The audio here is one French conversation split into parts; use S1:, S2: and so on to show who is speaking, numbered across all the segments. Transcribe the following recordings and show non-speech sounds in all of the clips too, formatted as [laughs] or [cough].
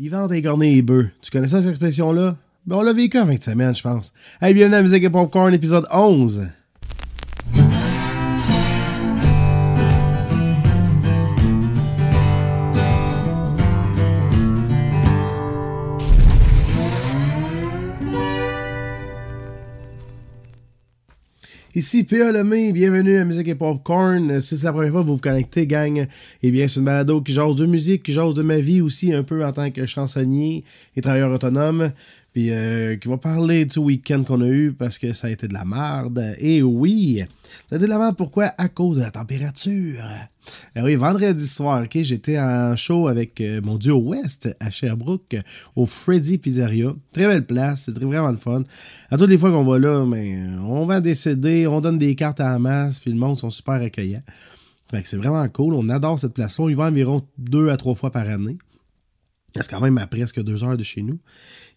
S1: Ils vendent des cornets et bœufs. Tu connais ça, cette expression-là? Ben, on l'a vécu en 20 semaines, je pense. Hey, bienvenue à Musique et Popcorn, épisode 11. Ici P.A. Lemay, bienvenue à Musique et Popcorn. Si c'est la première fois que vous vous connectez, gang, eh bien, c'est une balado qui jase de musique, qui jase de ma vie aussi, un peu en tant que chansonnier et travailleur autonome. Puis euh, qui va parler du week-end qu'on a eu parce que ça a été de la merde. Et oui, ça a été de la merde pourquoi? À cause de la température. Eh oui, vendredi soir, ok, j'étais en show avec euh, mon duo West à Sherbrooke, au Freddy Pizzeria. Très belle place, c'était vraiment le fun. À toutes les fois qu'on va là, euh, on va décéder, on donne des cartes à la masse, puis le monde sont super accueillants. Que c'est vraiment cool, on adore cette place-là. On y va environ deux à trois fois par année. C'est quand même à presque deux heures de chez nous.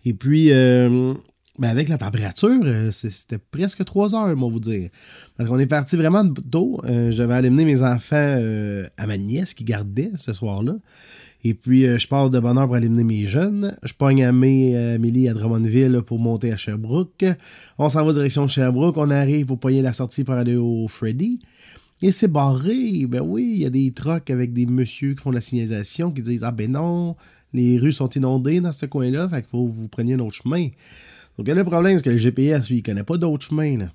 S1: Et puis, euh, ben avec la température, euh, c'était presque trois heures, moi, vous dire. Parce qu'on est parti vraiment tôt. Euh, je devais aller mener mes enfants euh, à ma nièce qui gardait ce soir-là. Et puis, je pars de bonne heure pour aller mener mes jeunes. Je pogne à mes, Amélie à Drummondville pour monter à Sherbrooke. On s'en va direction Sherbrooke. On arrive pour poigner la sortie pour aller au Freddy. Et c'est barré. Ben oui, il y a des trucks avec des messieurs qui font la signalisation qui disent Ah ben non, les rues sont inondées dans ce coin-là, fait qu'il faut que vous preniez un autre chemin. Donc, le problème, c'est que le GPS, lui, il connaît pas d'autre chemin. Là.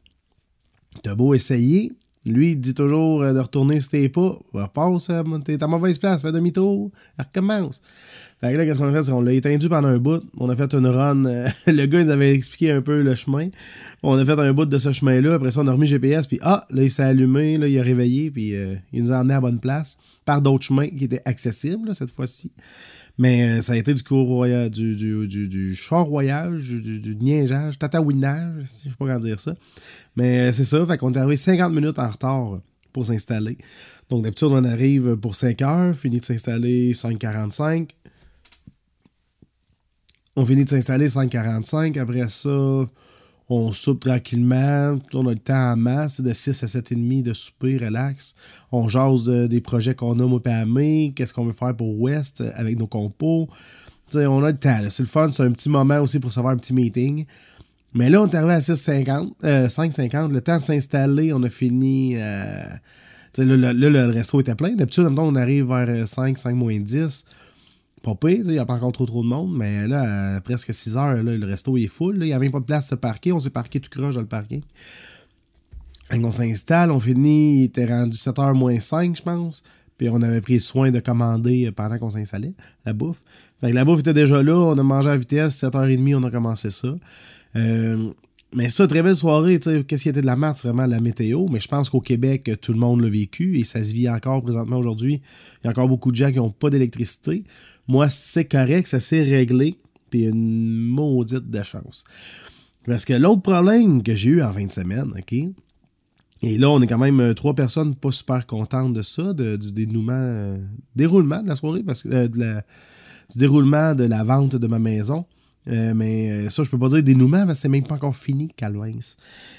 S1: T'as beau essayer, lui, il dit toujours euh, de retourner si t'es pas. Repasse, euh, t'es à mauvaise place, fais demi-tour, recommence. Fait que là, qu'est-ce qu'on a fait? C'est qu'on l'a étendu pendant un bout. On a fait une run. Euh, [laughs] le gars, il nous avait expliqué un peu le chemin. On a fait un bout de ce chemin-là. Après ça, on a remis GPS. Puis, ah, là, il s'est allumé. Là, il a réveillé. Puis, il nous a emmené à bonne place par d'autres chemins qui étaient accessibles cette fois-ci. Mais euh, ça a été du cours du, du, du, du char voyage, du, du niaigeage, tatouinage, je sais pas dire ça. Mais euh, c'est ça, fait qu'on est arrivé 50 minutes en retard pour s'installer. Donc d'habitude, on arrive pour 5 heures, finit de s'installer 5h45. On finit de s'installer 5h45. Après ça, on soupe tranquillement, on a le temps en masse, de 6 à 7h30 de souper, relax. On jase des projets qu'on a, au PME, qu'est-ce qu'on veut faire pour West avec nos compos. on a le temps, c'est le fun, c'est un petit moment aussi pour savoir un petit meeting. Mais là, on est arrivé à 6,50, 5,50, euh, le temps de s'installer, on a fini. Euh, là, le resto était plein. D'habitude, on arrive vers 5, 5 moins 10 il n'y a pas encore trop trop de monde, mais là, à presque 6 heures, le resto est full. Il n'y a même pas de place à se parquer. On s'est parqué tout croche dans le parking. on s'installe, on finit, il était rendu 7h moins 5, je pense. Puis on avait pris soin de commander pendant qu'on s'installait, la bouffe. Fait que la bouffe était déjà là, on a mangé à vitesse, 7h30, on a commencé ça. Euh, mais ça, très belle soirée, qu'est-ce qui était de la merde, c'est vraiment la météo. Mais je pense qu'au Québec, tout le monde l'a vécu et ça se vit encore présentement aujourd'hui. Il y a encore beaucoup de gens qui n'ont pas d'électricité. Moi, c'est correct, ça s'est réglé, puis une maudite de chance. Parce que l'autre problème que j'ai eu en 20 semaines, OK? Et là, on est quand même euh, trois personnes pas super contentes de ça, du dénouement, euh, déroulement de la soirée, parce que euh, du déroulement de la vente de ma maison. mais ça, je peux pas dire dénouement, parce que c'est même pas encore fini, Calvins.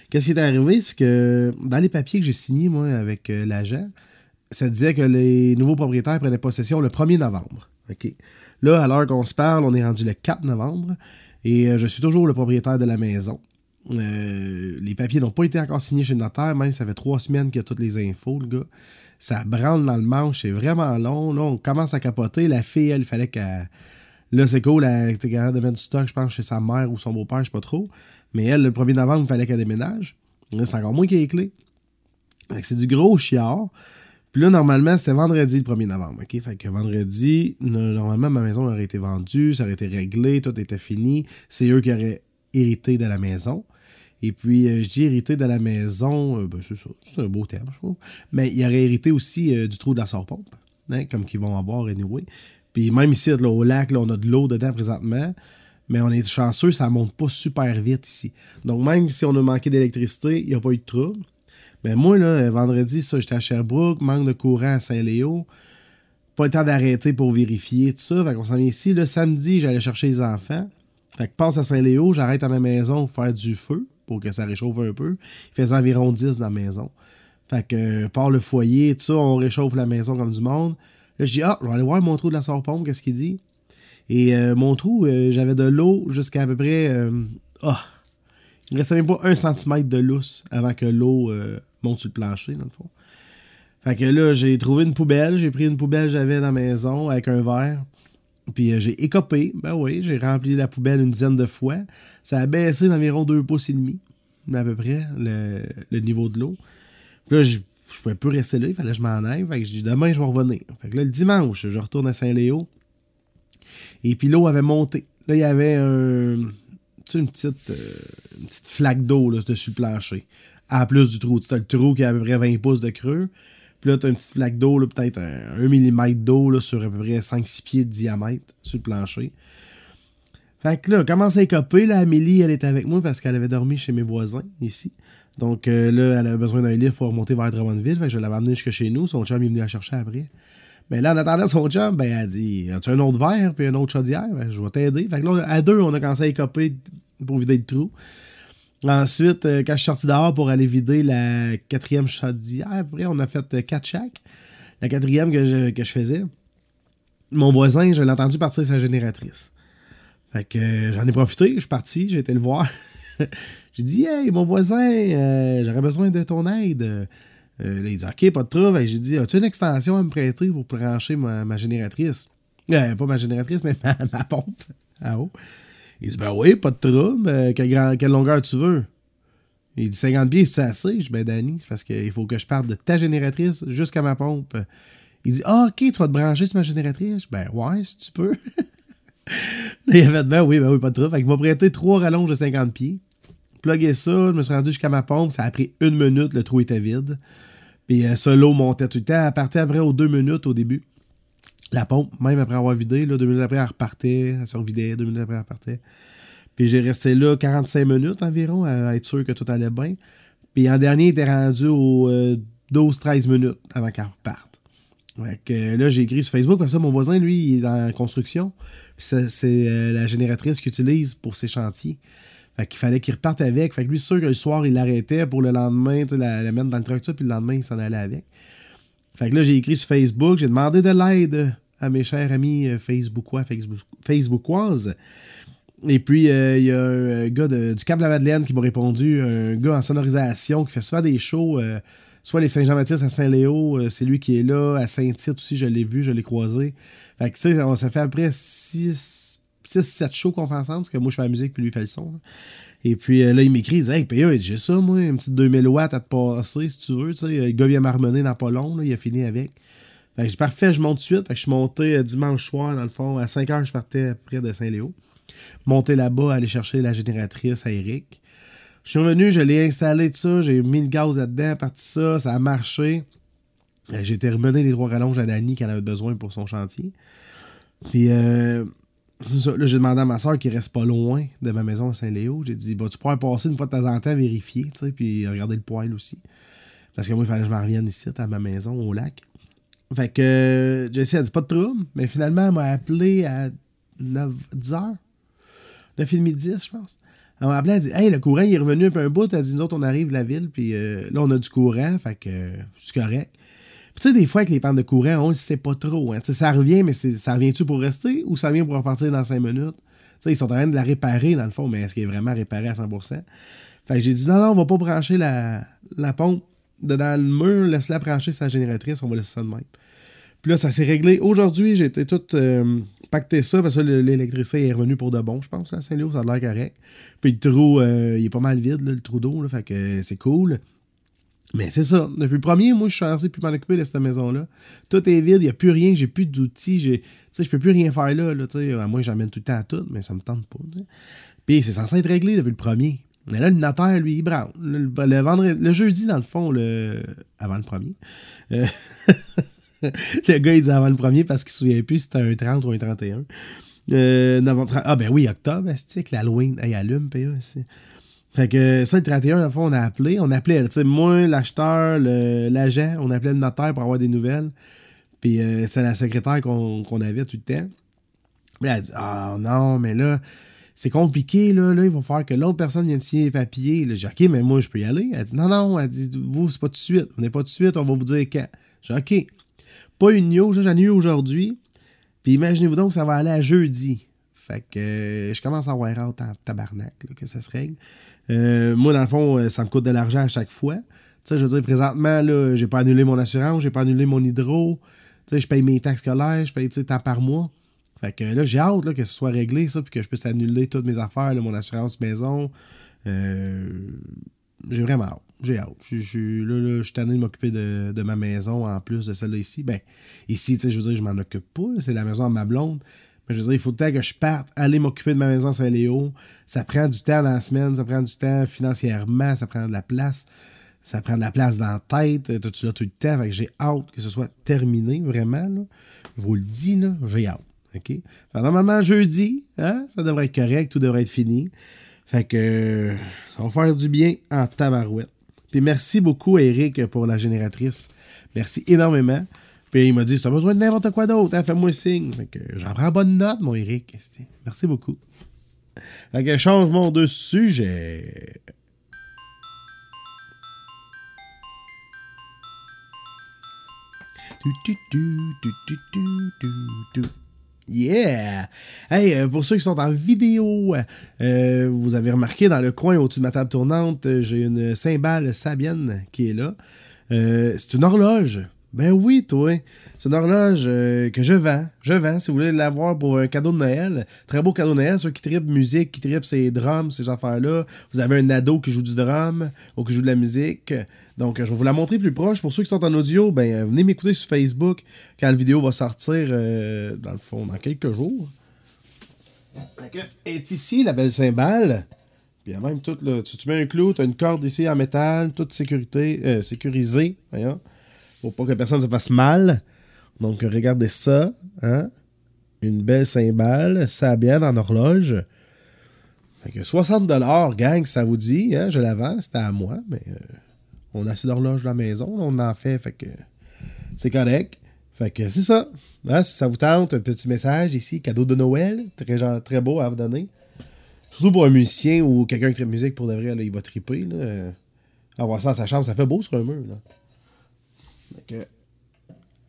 S1: Qu'est-ce qui est arrivé, c'est que dans les papiers que j'ai signés, moi, avec l'agent, ça disait que les nouveaux propriétaires prenaient possession le 1er novembre. OK. Là, à l'heure qu'on se parle, on est rendu le 4 novembre et euh, je suis toujours le propriétaire de la maison. Euh, les papiers n'ont pas été encore signés chez le notaire, même ça fait trois semaines qu'il y a toutes les infos, le gars. Ça branle dans le manche, c'est vraiment long. Là, on commence à capoter. La fille, elle, fallait qu'elle. Là, c'est cool, elle était capable de mettre du stock, je pense, chez sa mère ou son beau-père, je sais pas trop. Mais elle, le 1er novembre, il fallait qu'elle déménage. Là, c'est encore moins qu'il y ait les clés. C'est du gros chiard. Là, normalement, c'était vendredi le 1er novembre. OK? Fait que vendredi, normalement, ma maison aurait été vendue, ça aurait été réglé, tout était fini. C'est eux qui auraient hérité de la maison. Et puis, euh, je dis hérité de la maison, euh, ben, c'est un beau terme, je trouve. Mais ils auraient hérité aussi euh, du trou de la sort-pompe, hein, comme qu'ils vont avoir anyway. Puis même ici, là, au lac, là, on a de l'eau dedans présentement. Mais on est chanceux, ça monte pas super vite ici. Donc même si on a manqué d'électricité, il n'y a pas eu de trouble. Mais moi, là, vendredi, ça, j'étais à Sherbrooke, manque de courant à Saint-Léo. Pas le temps d'arrêter pour vérifier tout ça. Fait qu'on s'en vient ici. Le samedi, j'allais chercher les enfants. Fait que passe à Saint-Léo, j'arrête à ma maison pour faire du feu pour que ça réchauffe un peu. Il faisait environ 10 dans la maison. Fait que par le foyer, tout ça, on réchauffe la maison comme du monde. Là, je dis, ah, je vais aller voir mon trou de la sorpompe, qu'est-ce qu'il dit? Et euh, mon trou, euh, j'avais de l'eau jusqu'à à peu près. Euh, ah! Il restait même pas un centimètre de lousse avant que l'eau monte sur le plancher, dans le fond. Fait que là, j'ai trouvé une poubelle. J'ai pris une poubelle que j'avais dans la maison avec un verre. Puis j'ai écopé. Ben oui, j'ai rempli la poubelle une dizaine de fois. Ça a baissé d'environ deux pouces et demi, à peu près, le, niveau de l'eau. Puis là, je, je pouvais plus rester là. Il fallait que je m'en aille. Fait que je dis demain, je vais revenir. Fait que là, le dimanche, je retourne à Saint-Léo. Et puis l'eau avait monté. Là, il y avait un, une, petite, euh, une petite flaque d'eau dessus le plancher. À plus du trou. C'était le trou qui avait à peu près 20 pouces de creux. Puis là, tu as une petite flaque d'eau, peut-être un, 1 mm d'eau sur à peu près 5-6 pieds de diamètre sur le plancher. Fait que là, commence à écoper. Là, Amélie, elle était avec moi parce qu'elle avait dormi chez mes voisins ici. Donc euh, là, elle avait besoin d'un livre pour remonter vers Drummondville. Fait que je l'avais amené jusque chez nous. Son chum est venu la chercher après. Mais là, en attendant son chum, ben, elle dit As-tu un autre verre puis un autre chaudière? Ben, Je vais t'aider. Fait que là, à deux, on a commencé à écoper pour vider le trou. Ensuite, euh, quand je suis sorti dehors pour aller vider la quatrième chaudière, après, on a fait euh, quatre chaque. La quatrième que je, faisais, mon voisin, je l'ai entendu partir sa génératrice. Fait que euh, j'en ai profité, je suis parti, j'ai été le voir. [laughs] j'ai dit Hey, mon voisin, j'aurais besoin de ton aide. Euh, là, il dit OK, pas de trouble. J'ai dit As-tu une extension à me prêter pour brancher ma, génératrice? Euh, Pas ma génératrice, mais [laughs] ma, pompe à eau. Il dit Ben oui, pas de trouble. Quelle, longueur tu veux? Il dit 50 pieds, c'est assez Je dis Ben Danny, c'est parce qu'il faut que je parte de ta génératrice jusqu'à ma pompe. Il dit ah, OK, tu vas te brancher sur ma génératrice? Ben ouais, si tu peux. [laughs] il a fait Ben oui, ben oui, pas de trouble. Fait qu'il m'a prêté trois rallonges de 50 pieds. Plugué ça, je me suis rendu jusqu'à ma pompe. Ça a pris une minute, le trou était vide. Puis euh, ça, l'eau montait tout le temps. Elle partait après aux deux minutes au début. La pompe, même après avoir vidé, deux minutes après, elle repartait. Elle se revidait, deux minutes après, elle repartait. Puis j'ai resté là 45 minutes environ à être sûr que tout allait bien. Puis en dernier, il était rendu aux 12-13 euh, minutes avant qu'elle reparte. Là, j'ai écrit sur Facebook parce que mon voisin, lui, il est la construction. c'est euh, la génératrice qu'il utilise pour ses chantiers. Fait qu'il fallait qu'il reparte avec. Fait que lui, sûr que le soir, il l'arrêtait pour le lendemain, la, la mettre dans le truck, puis le lendemain, il s'en allait avec. Fait que là, j'ai écrit sur Facebook, j'ai demandé de l'aide à mes chers amis euh, Facebookois, Facebook, Facebookoises. Et puis, euh, il y a un euh, gars du Cap la Madeleine qui m'a répondu, un gars en sonorisation qui fait souvent des shows, soit les Saint-Jean-Baptiste à Saint-Léo, c'est lui qui est là, à Saint-Tite aussi, je l'ai vu, je l'ai croisé. Fait que, tu sais, ça fait après six 6-7 shows qu'on fait ensemble, parce que moi je fais la musique puis lui il fait le son. Et puis euh, là, il m'écrit, il dit Hey, PA, j'ai ça, moi, une petite 2000 watts à te passer si tu veux. Tu le gars vient m'harmoner dans pas long, là, il a fini avec. Fait que j'ai parfait, je monte de suite. Fait que je suis monté euh, dimanche soir, dans le fond, à 5 h, je partais près de Saint-Léo. Monté là-bas, aller chercher la génératrice à Eric. Je suis revenu, je l'ai installé de ça, j'ai mis le gaz là-dedans, parti ça, ça a marché. Euh, j'ai remener les trois rallonges à Dani qu'elle avait besoin pour son chantier. Puis euh, Là, j'ai demandé à ma soeur qui reste pas loin de ma maison à Saint-Léo. J'ai dit, bah, tu pourrais passer une fois de temps en temps vérifier, tu sais, puis regarder le poêle aussi. Parce que moi, il fallait que je m'en revienne ici, à ma maison, au lac. Fait que euh, Jessie a dit pas de trouble, mais finalement, elle m'a appelé à 9, 10 h 9h30, 10, je pense. Elle m'a appelé, elle dit Hey, le courant il est revenu un peu un bout. Elle dit Nous autres, on arrive de la ville, puis euh, là, on a du courant, fait que c'est correct tu sais, des fois, avec les pannes de courant, on ne sait pas trop. Hein. Ça revient, mais ça revient-tu pour rester ou ça vient pour repartir dans 5 minutes? sais, ils sont en train de la réparer, dans le fond, mais est-ce qu'elle est vraiment réparée à 100%? Fait que j'ai dit, non, non, on va pas brancher la, la pompe dans le mur, laisse-la brancher sa génératrice, on va laisser ça de même. Puis là, ça s'est réglé. Aujourd'hui, j'ai été tout euh, pacté ça, parce que l'électricité est revenue pour de bon, je pense, à Saint-Léo, ça a l'air correct. Puis le trou, euh, il est pas mal vide, le trou d'eau, fait que c'est cool. Mais c'est ça. Depuis le premier, moi, je suis censé plus m'en occuper de cette maison-là. Tout est vide, il n'y a plus rien, j'ai plus d'outils. Tu sais, je peux plus rien faire là. là moi, j'amène tout le temps à tout, mais ça me tente pas. Puis c'est censé être réglé depuis le premier. Mais là, le notaire, lui, il branle. Le, vendredi, le jeudi, dans le fond, le, avant le premier. Euh, [laughs] le gars, il dit avant le premier parce qu'il se souvient plus si c'était un 30 ou un 31. Euh, ah, ben oui, octobre, c'est l'Halloween. il allume, PA, fait que ça, le 31, la fois, on a appelé. On appelait, tu sais, moi, l'acheteur, l'agent, on appelait le notaire pour avoir des nouvelles. Puis euh, c'est la secrétaire qu'on avait tout le temps. Mais elle a dit Ah non, mais là, c'est compliqué, là, là, il va falloir que l'autre personne vienne signer les papiers. Là, j'ai OK, mais moi, je peux y aller. Elle dit Non, non, elle dit Vous, c'est pas tout de suite. On n'est pas tout de suite, on va vous dire quand. J'ai OK. Pas une news, j'en ai eu aujourd'hui. Puis imaginez-vous donc, ça va aller à jeudi. Fait que euh, je commence à avoir hâte en tabarnak que ça se règle. Euh, moi, dans le fond, euh, ça me coûte de l'argent à chaque fois. Tu sais, je veux dire, présentement, là, j'ai pas annulé mon assurance, j'ai pas annulé mon hydro. Tu sais, je paye mes taxes scolaires, je paye, tu sais, par mois. Fait que là, j'ai hâte là, que ce soit réglé, ça, puis que je puisse annuler toutes mes affaires, mon assurance maison. j'ai vraiment hâte. J'ai hâte. Je là, là, je suis tanné de m'occuper de, de, ma maison en plus de celle-là ici. Ben, ici, tu sais, je veux dire, je m'en occupe pas. C'est la maison de ma blonde. Mais je veux dire, il faut le temps que je parte, aller m'occuper de ma maison Saint-Léo. Ça prend du temps dans la semaine, ça prend du temps financièrement, ça prend de la place. Ça prend de la place dans la tête, tout là tout le temps? Fait que j'ai hâte que ce soit terminé, vraiment. Je vous le dis, là, j'ai hâte. OK? normalement, jeudi, hein, ça devrait être correct, tout devrait être fini. Fait que ça va faire du bien en tabarouette. Puis merci beaucoup, Eric, pour la génératrice. Merci énormément. Puis il m'a dit, si t'as besoin de n'importe quoi d'autre, hein, fais-moi signe. Fait que j'en prends bonne note, mon Eric. Merci beaucoup. Fait que changement de sujet. Yeah! Hey, euh, pour ceux qui sont en vidéo, euh, vous avez remarqué dans le coin au-dessus de ma table tournante, euh, j'ai une cymbale Sabienne qui est là. c'est une horloge. Ben oui, toi. C'est une horloge euh, que je vends. Je vends. Si vous voulez l'avoir pour un cadeau de Noël, très beau cadeau de Noël. Ceux qui tripent musique, qui tripent ses drums, ces affaires-là. Vous avez un ado qui joue du drum ou qui joue de la musique. Donc, je vais vous la montrer plus proche. Pour ceux qui sont en audio, ben, euh, venez m'écouter sur Facebook quand la vidéo va sortir, euh, dans le fond, dans quelques jours. est ici la belle cymbale. Puis même tout, là. Tu, mets un clou, tu as une corde ici en métal, toute sécurité, sécurisée. Voyons. Pour pas que personne se fasse mal. Donc, regardez ça. Hein? Une belle cymbale, ça bien en horloge. Fait que 60$, gang, ça vous dit. Hein? Je la vends, c'était à moi. Mais euh, on a assez d'horloges dans la maison. On en fait, fait que c'est correct. Fait que c'est ça. Hein? Si ça vous tente, un petit message ici, cadeau de Noël. Très, genre, très beau à vous donner. Surtout pour un musicien ou quelqu'un qui traite musique pour de vrai, là, il va triper. Là. Avoir ça dans sa chambre, ça fait beau sur un mur.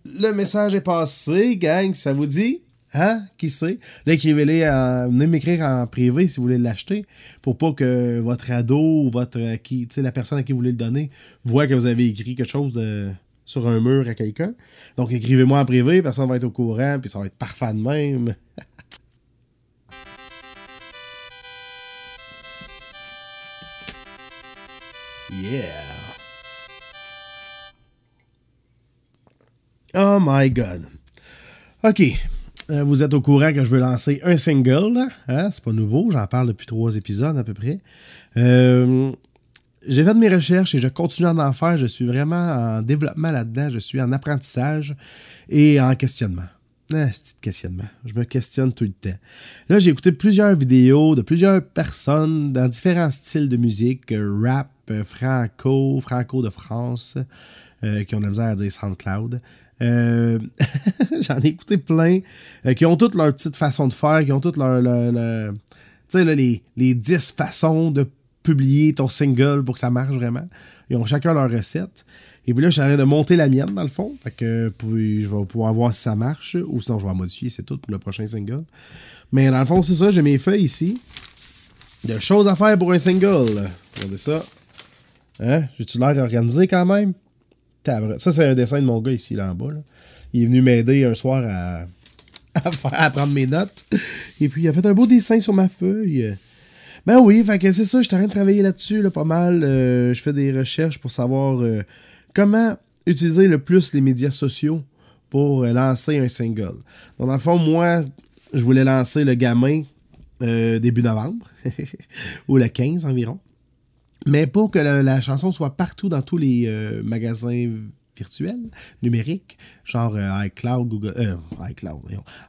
S1: Le message est passé, gang, ça vous dit? Hein? Qui sait? Là, écrivez-les, venez m'écrire en privé si vous voulez l'acheter, pour pas que votre ado ou votre, qui, la personne à qui vous voulez le donner voit que vous avez écrit quelque chose de, sur un mur à quelqu'un. Donc, écrivez-moi en privé, personne va être au courant, puis ça va être parfait de même. [laughs] yeah! Oh my God. OK. Euh, vous êtes au courant que je veux lancer un single. Hein? C'est pas nouveau. J'en parle depuis trois épisodes à peu près. Euh, j'ai fait de mes recherches et je continue à en faire. Je suis vraiment en développement là-dedans. Je suis en apprentissage et en questionnement. Ah, c'est questionnement. Je me questionne tout le temps. Là, j'ai écouté plusieurs vidéos de plusieurs personnes dans différents styles de musique, rap, franco, franco de France, euh, qui ont de la misère à dire SoundCloud. Euh, [laughs] j'en ai écouté plein euh, qui ont toutes leur petite façon de faire, qui ont toutes leur. tu sais, les, les 10 façons de publier ton single pour que ça marche vraiment. Ils ont chacun leur recette. Et puis là, j'arrête de monter la mienne, dans le fond. Fait que je vais pouvoir voir si ça marche. Ou sinon, je vais modifier, c'est tout pour le prochain single. Mais dans le fond, c'est ça. J'ai mes feuilles ici. A choses à faire pour un single. Regardez ça. Hein? J'ai-tu l'air organisé quand même? Ça, c'est un dessin de mon gars ici, là en bas. Il est venu m'aider un soir à, [laughs] à, prendre mes notes. Et puis, il a fait un beau dessin sur ma feuille. Ben oui, fait que c'est ça, je suis en train de travailler là-dessus, là, pas mal. Euh, je fais des recherches pour savoir euh, comment utiliser le plus les médias sociaux pour euh, lancer un single. Donc, dans le fond, moi, je voulais lancer le gamin début novembre, [laughs] ou le 15 environ. Mais pour que la, chanson soit partout dans tous les euh, magasins virtuels, numériques, genre euh, iCloud, Google, euh, iCloud,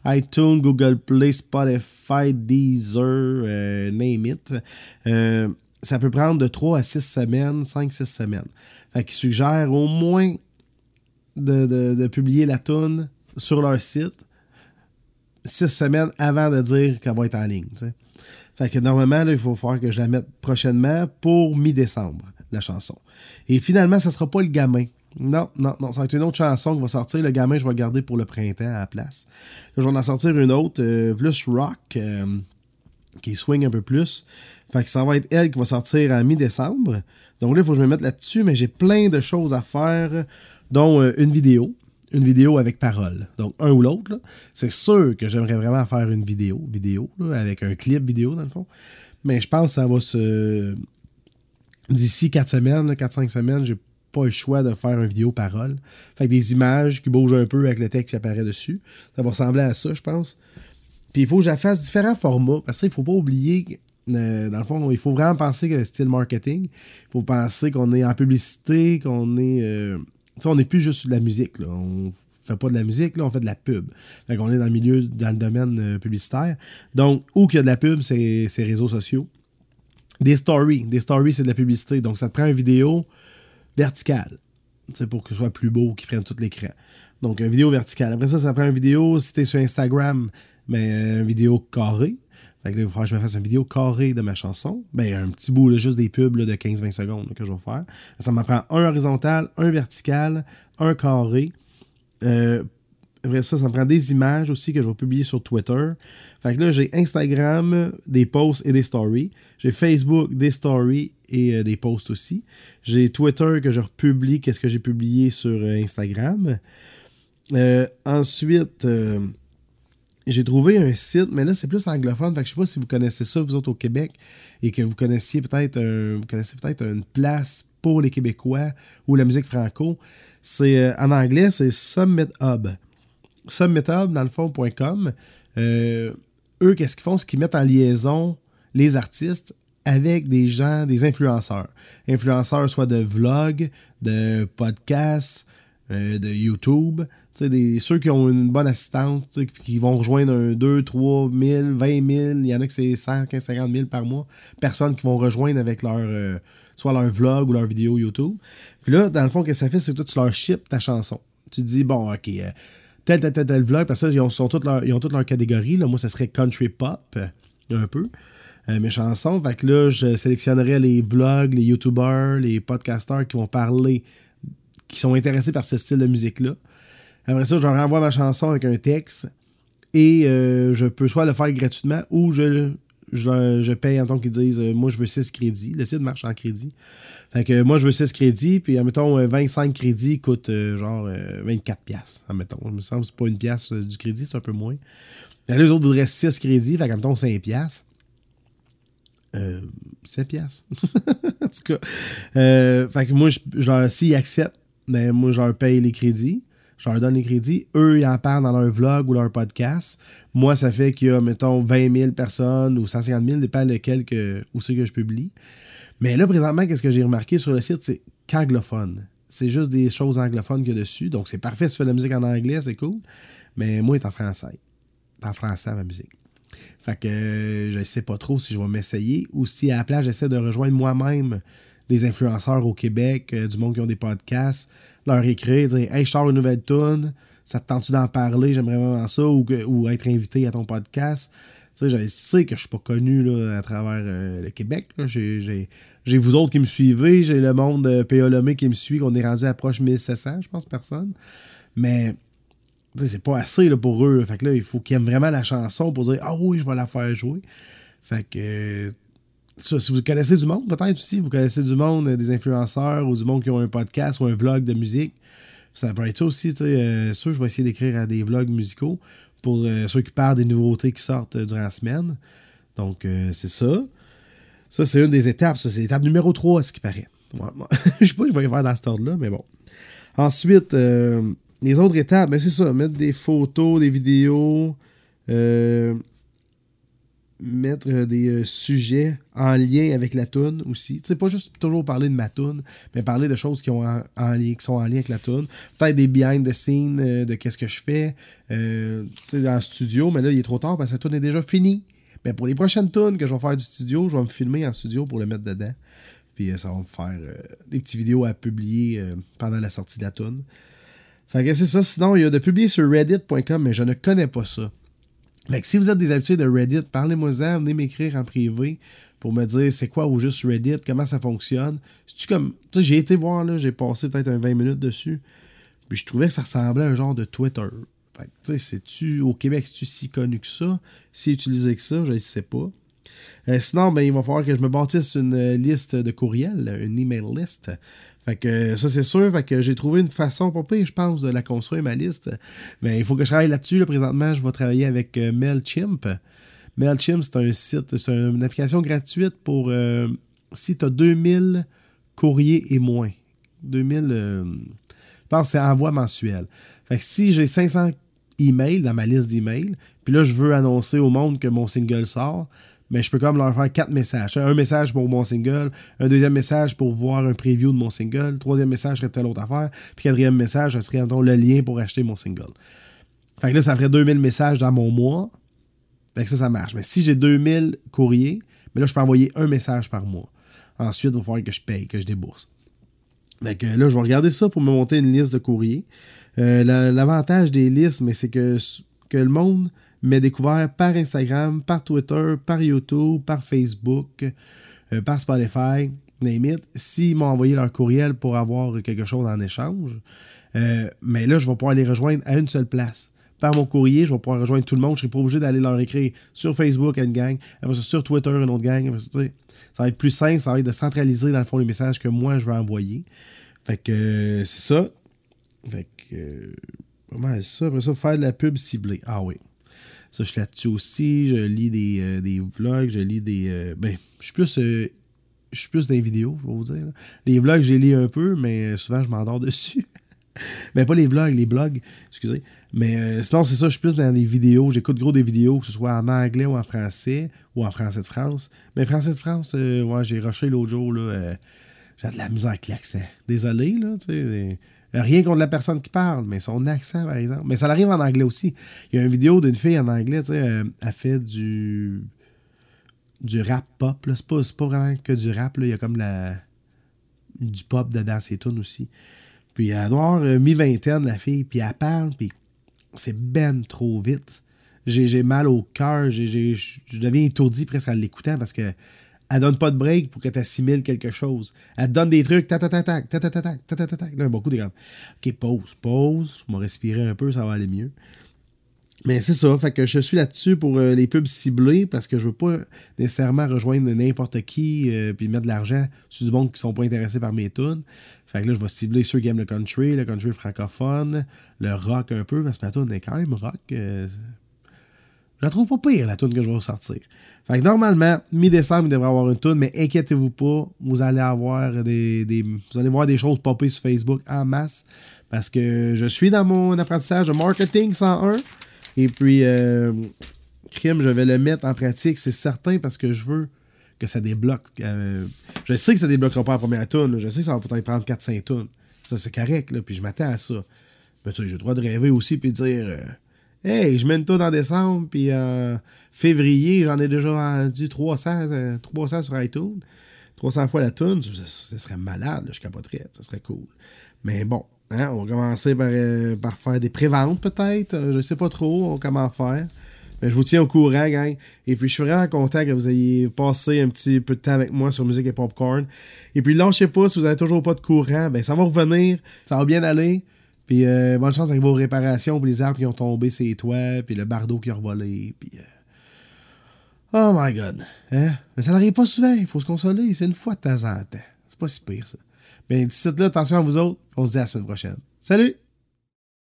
S1: iTunes, Google Play, Spotify, Deezer, name it, ça peut prendre de 3 à 6 semaines, 5-6 semaines. Fait qu'ils suggèrent au moins de, publier la tune sur leur site 6 semaines avant de dire qu'elle va être en ligne. Fait que normalement, il faut faire que je la mette prochainement pour mi-décembre, la chanson. Et finalement, ce ne sera pas le gamin Non, non, non. Ça va être une autre chanson qui va sortir. Le gamin, je vais garder pour le printemps à la place. Là, je vais en sortir une autre, euh, plus rock, euh, qui swing un peu plus. Fait que ça va être elle qui va sortir à mi-décembre. Donc là, il faut que je me mette là-dessus, mais j'ai plein de choses à faire, dont euh, une vidéo. Une vidéo avec parole. Donc, un ou l'autre. C'est sûr que j'aimerais vraiment faire une vidéo, vidéo, avec un clip vidéo, dans le fond. Mais je pense que ça va se. D'ici 4 semaines, 4-5 semaines, j'ai pas le choix de faire une vidéo parole. Fait que des images qui bougent un peu avec le texte qui apparaît dessus. Ça va ressembler à ça, je pense. Puis il faut que je fasse différents formats. Parce qu'il faut pas oublier euh, dans le fond, il faut vraiment penser que le style marketing. Il faut penser qu'on est en publicité, qu'on est. Euh, on n'est plus juste de la musique. On fait pas de la musique, là, on fait de la pub. Fait qu'on est dans le milieu, dans le domaine euh, publicitaire. Donc, où qu'il y a de la pub, c'est ces réseaux sociaux. Des stories. Des stories, c'est de la publicité. Donc, ça te prend une vidéo verticale. C'est pour que ce soit plus beau, qu'il prenne tout l'écran. Donc, une vidéo verticale. Après ça, ça prend une vidéo, si tu sur Instagram, mais une vidéo carrée. Fait que là, il va falloir que je me fasse une vidéo carrée de ma chanson. Ben, un petit bout, juste des pubs de 15-20 secondes que je vais faire. Ça m'en prend un horizontal, un vertical, un carré. Euh, après ça, ça me prend des images aussi que je vais publier sur Twitter. Fait que là, j'ai Instagram, des posts et des stories. J'ai Facebook, des stories et euh, des posts aussi. J'ai Twitter que je republie, qu'est-ce que j'ai publié sur euh, Instagram. ensuite, j'ai trouvé un site, mais là, c'est plus anglophone. Fait que je sais pas si vous connaissez ça, vous autres au Québec, et que vous connaissiez peut-être vous connaissez peut-être une place pour les Québécois ou la musique franco. C'est euh, en anglais, c'est Summit Hub. Summit Hub, dans le fond.com. Euh, eux, qu'est-ce qu'ils font? C'est qu'ils mettent en liaison les artistes avec des gens, des influenceurs. Influenceurs soit de vlogs, de podcasts, euh, de YouTube. Des, ceux qui ont une bonne assistante, qui vont rejoindre un 2, 3 000, 20 000, il y en a que c'est 100, 15, 50 000 par mois, personnes qui vont rejoindre avec leur, euh, soit leur vlog ou leur vidéo YouTube. Puis là, dans le fond, ce que ça fait, c'est que toi, tu leur ship ta chanson. Tu dis, bon, ok, euh, tel, tel, tel, tel vlog, parce qu'ils ont, toutes leur, ils ont toutes leurs catégories. Là. Moi, ça serait country pop, un peu. mes chansons. Fait que là, je sélectionnerais les vlogs, les YouTubers, les podcasters qui vont parler qui sont intéressés par ce style de musique-là. Après ça, je leur renvoie ma chanson avec un texte et euh, je peux soit le faire gratuitement ou je, je, paye en tant qu'ils disent euh, moi je veux 6 crédits. Le site marche en crédit. Fait que moi je veux 6 crédits, puis admettons 25 euh, crédits coûte genre 24 pièces. Admettons, il me semble que c'est pas une pièce du crédit, c'est un peu moins. les autres voudraient 6 crédits, fait que 5 pièces. Euh, 7 pièces. [laughs] en tout cas, fait que moi, je, je s'ils acceptent, mais moi, je leur paye les crédits. Je leur donne les crédits. Eux, ils en parlent dans leur vlog ou leur podcast. Moi, ça fait qu'il y a, mettons, 20 000 personnes ou 150 000, dépend de que, où c'est que je publie. Mais là, présentement, qu'est-ce que j'ai remarqué sur le site, c'est qu'anglophone. C'est juste des choses anglophones qu'il y a dessus. Donc, c'est parfait si tu fais de la musique en anglais, c'est cool. Mais moi, il est en français. C'est en français, ma musique. Fait que euh, je sais pas trop si je vais m'essayer ou si à la place, j'essaie de rejoindre moi-même des influenceurs au Québec, euh, du monde qui ont des podcasts, leur écrire, dire Hey, je sors une nouvelle tune, ça te tente-tu d'en parler, j'aimerais vraiment ça, ou, ou être invité à ton podcast. Tu sais, je sais que je suis pas connu là, à travers euh, le Québec. J'ai vous autres qui me suivez, j'ai le monde de P.A. qui me suit, qu'on est rendu à proche 1700, je pense, personne. Mais c'est pas assez là, pour eux. Fait que là, il faut qu'ils aiment vraiment la chanson pour dire Ah oui, je vais la faire jouer. Fait que si vous connaissez du monde, peut-être aussi, vous connaissez du monde, euh, des influenceurs ou du monde qui ont un podcast ou un vlog de musique, ça peut être ça aussi. Euh, sûr, je vais essayer d'écrire à des vlogs musicaux pour euh, ceux qui parlent des nouveautés qui sortent durant la semaine. Donc, c'est ça. Ça, c'est une des étapes. Ça, c'est l'étape numéro 3, ce qui paraît. [laughs] je sais pas je vais y faire dans cet ordre-là, mais bon. Ensuite, les autres étapes, ben c'est ça, mettre des photos, des vidéos, mettre euh, des euh, sujets en lien avec la toune aussi. Tu sais, pas juste toujours parler de ma toune, mais parler de choses qui, ont en, lien, qui sont en lien avec la toune. Peut-être des behind the scenes euh, de qu'est-ce que je fais tu sais, studio, mais là, il est trop tard parce que la toune est déjà finie. Mais pour les prochaines tunes que je vais faire du studio, je vais me filmer en studio pour le mettre dedans. Puis ça va me faire des petites vidéos à publier pendant la sortie de la toune. Fait que c'est ça. Sinon, il y a de publier sur reddit.com, mais je ne connais pas ça. Fait si vous êtes des habitués de Reddit, parlez-moi-en, venez m'écrire en privé pour me dire c'est quoi ou juste Reddit, comment ça fonctionne. tu comme. Tu sais, j'ai été voir, là, j'ai passé peut-être un 20 minutes dessus. Puis je trouvais que ça ressemblait à un genre de Twitter. Fait tu sais, c'est-tu. Au Québec, c'est-tu si connu que ça? Si utilisé que ça, je ne sais pas. Euh, sinon, ben, il va falloir que je me bâtisse une liste de courriels, une email list. Fait que ça, c'est sûr. J'ai trouvé une façon pour je pense, de la construire, ma liste. Mais il faut que je travaille là-dessus. Présentement, je vais travailler avec euh, MailChimp. MailChimp, c'est un site, c'est une application gratuite pour si tu as 2000 courriers et moins. 2000, je pense que c'est envoi mensuel. Fait si j'ai 500 emails dans ma liste d'emails, puis là, je veux annoncer au monde que mon single sort, mais je peux comme leur faire quatre messages. Un message pour mon single, un deuxième message pour voir un preview de mon single, troisième message serait telle autre affaire, puis quatrième message, ce serait le lien pour acheter mon single. Fait que là, ça ferait 2000 messages dans mon mois. Fait que ça, ça marche. Mais si j'ai 2000 courriers, mais là, je peux envoyer un message par mois. Ensuite, il va falloir que je paye, que je débourse. Fait que là, je vais regarder ça pour me monter une liste de courriers. Euh, l'avantage des listes, mais c'est que le monde m'est découvert par Instagram, par Twitter, par YouTube, par Facebook, euh, par Spotify, name s'ils m'ont envoyé leur courriel pour avoir quelque chose en échange. Euh, mais là, je vais pouvoir les rejoindre à une seule place. Par mon courrier, je vais pouvoir rejoindre tout le monde. Je ne serai pas obligé d'aller leur écrire sur Facebook une gang, sur Twitter une autre gang. ça, va être plus simple, ça va être de centraliser dans le fond les messages que moi je vais envoyer. Fait que c'est ça. Fait que. Comment ça? Après ça, faire de la pub ciblée. Ah oui. Ça, je suis là-dessus aussi. Je lis des, euh, vlogs, je lis des. Euh, ben, je suis plus. Euh, je suis plus dans les vidéos, je vais vous dire. Les vlogs, j'ai lu un peu, mais souvent, je m'endors [laughs] dessus. mais pas les vlogs, les blogs, excusez. Mais sinon, c'est ça, je suis plus dans les vidéos. J'écoute gros des vidéos, que ce soit en anglais ou en français, ou en français de France. Mais français de France, ouais, j'ai rushé l'autre jour, là. j'ai de la misère avec l'accent. Désolé, là, tu sais. Rien contre la personne qui parle, mais son accent, par exemple. Mais ça arrive en anglais aussi. Il y a une vidéo d'une fille en anglais, tu sais, euh, elle fait du du rap pop. C'est pas, pas vraiment que du rap. Là. Il y a comme la du pop dedans ses tunes aussi. Puis elle doit avoir euh, mi-vingtaine, la fille, puis elle parle, puis c'est ben trop vite. J'ai mal au cœur, je deviens étourdi presque en l'écoutant parce que elle donne pas de break pour que tu assimiles quelque chose. Elle te donne des trucs, tac, tac, tac, tac, tac, tac, tac, tac, tac. Là, beaucoup de comme, OK, pause, pause. Je vais respirer un peu, ça va aller mieux. Mais c'est ça, fait que je suis là-dessus pour euh, les pubs ciblés parce que je veux pas nécessairement rejoindre n'importe qui euh, puis mettre de l'argent sur du monde qui sont pas intéressés par mes tunes. Fait que là, je vais cibler ceux qui aiment le country, le country francophone, le rock un peu, parce que ma tune est quand même rock. Euh, je la trouve pas pire, la tune que je vais sortir. Fait que normalement, mi-décembre, il devrait avoir une tune, mais inquiétez-vous pas, vous allez avoir des, vous allez voir des choses popper sur Facebook en masse parce que je suis dans mon apprentissage de marketing 101 et puis euh, crime, je vais le mettre en pratique, c'est certain parce que je veux que ça débloque. Euh, je sais que ça débloquera pas la première tune, je sais que ça va peut-être prendre 4-5 tunes. Ça c'est correct là, puis je m'attends à ça. Mais tu sais, j'ai le droit de rêver aussi puis de dire euh, Hey, je mets tune en décembre, puis en février, j'en ai déjà vendu 300, 300 euh, sur iTunes. 300 fois la tune, ce serait malade, je capoterais, ça serait cool. Mais bon, hein, on va commencer par, euh, par faire des préventes peut-être, euh, je sais pas trop comment faire. Mais je vous tiens au courant, gang. Et puis, je suis vraiment content que vous ayez passé un petit peu de temps avec moi sur Musique et Popcorn. Et puis, lâchez pas, si vous n'avez toujours pas de courant, ben ça va revenir, ça va bien aller. Puis euh, bonne chance avec vos réparations pour les arbres qui ont tombé ces toits, puis le bardeau qui a revolé, puis... Euh, oh my God. Hein? Mais ça n'arrive pas souvent, il faut se consoler, c'est une fois de temps en temps. C'est pas si pire, ça. Mais d'ici là, attention à vous autres, on se dit à la semaine prochaine. Salut!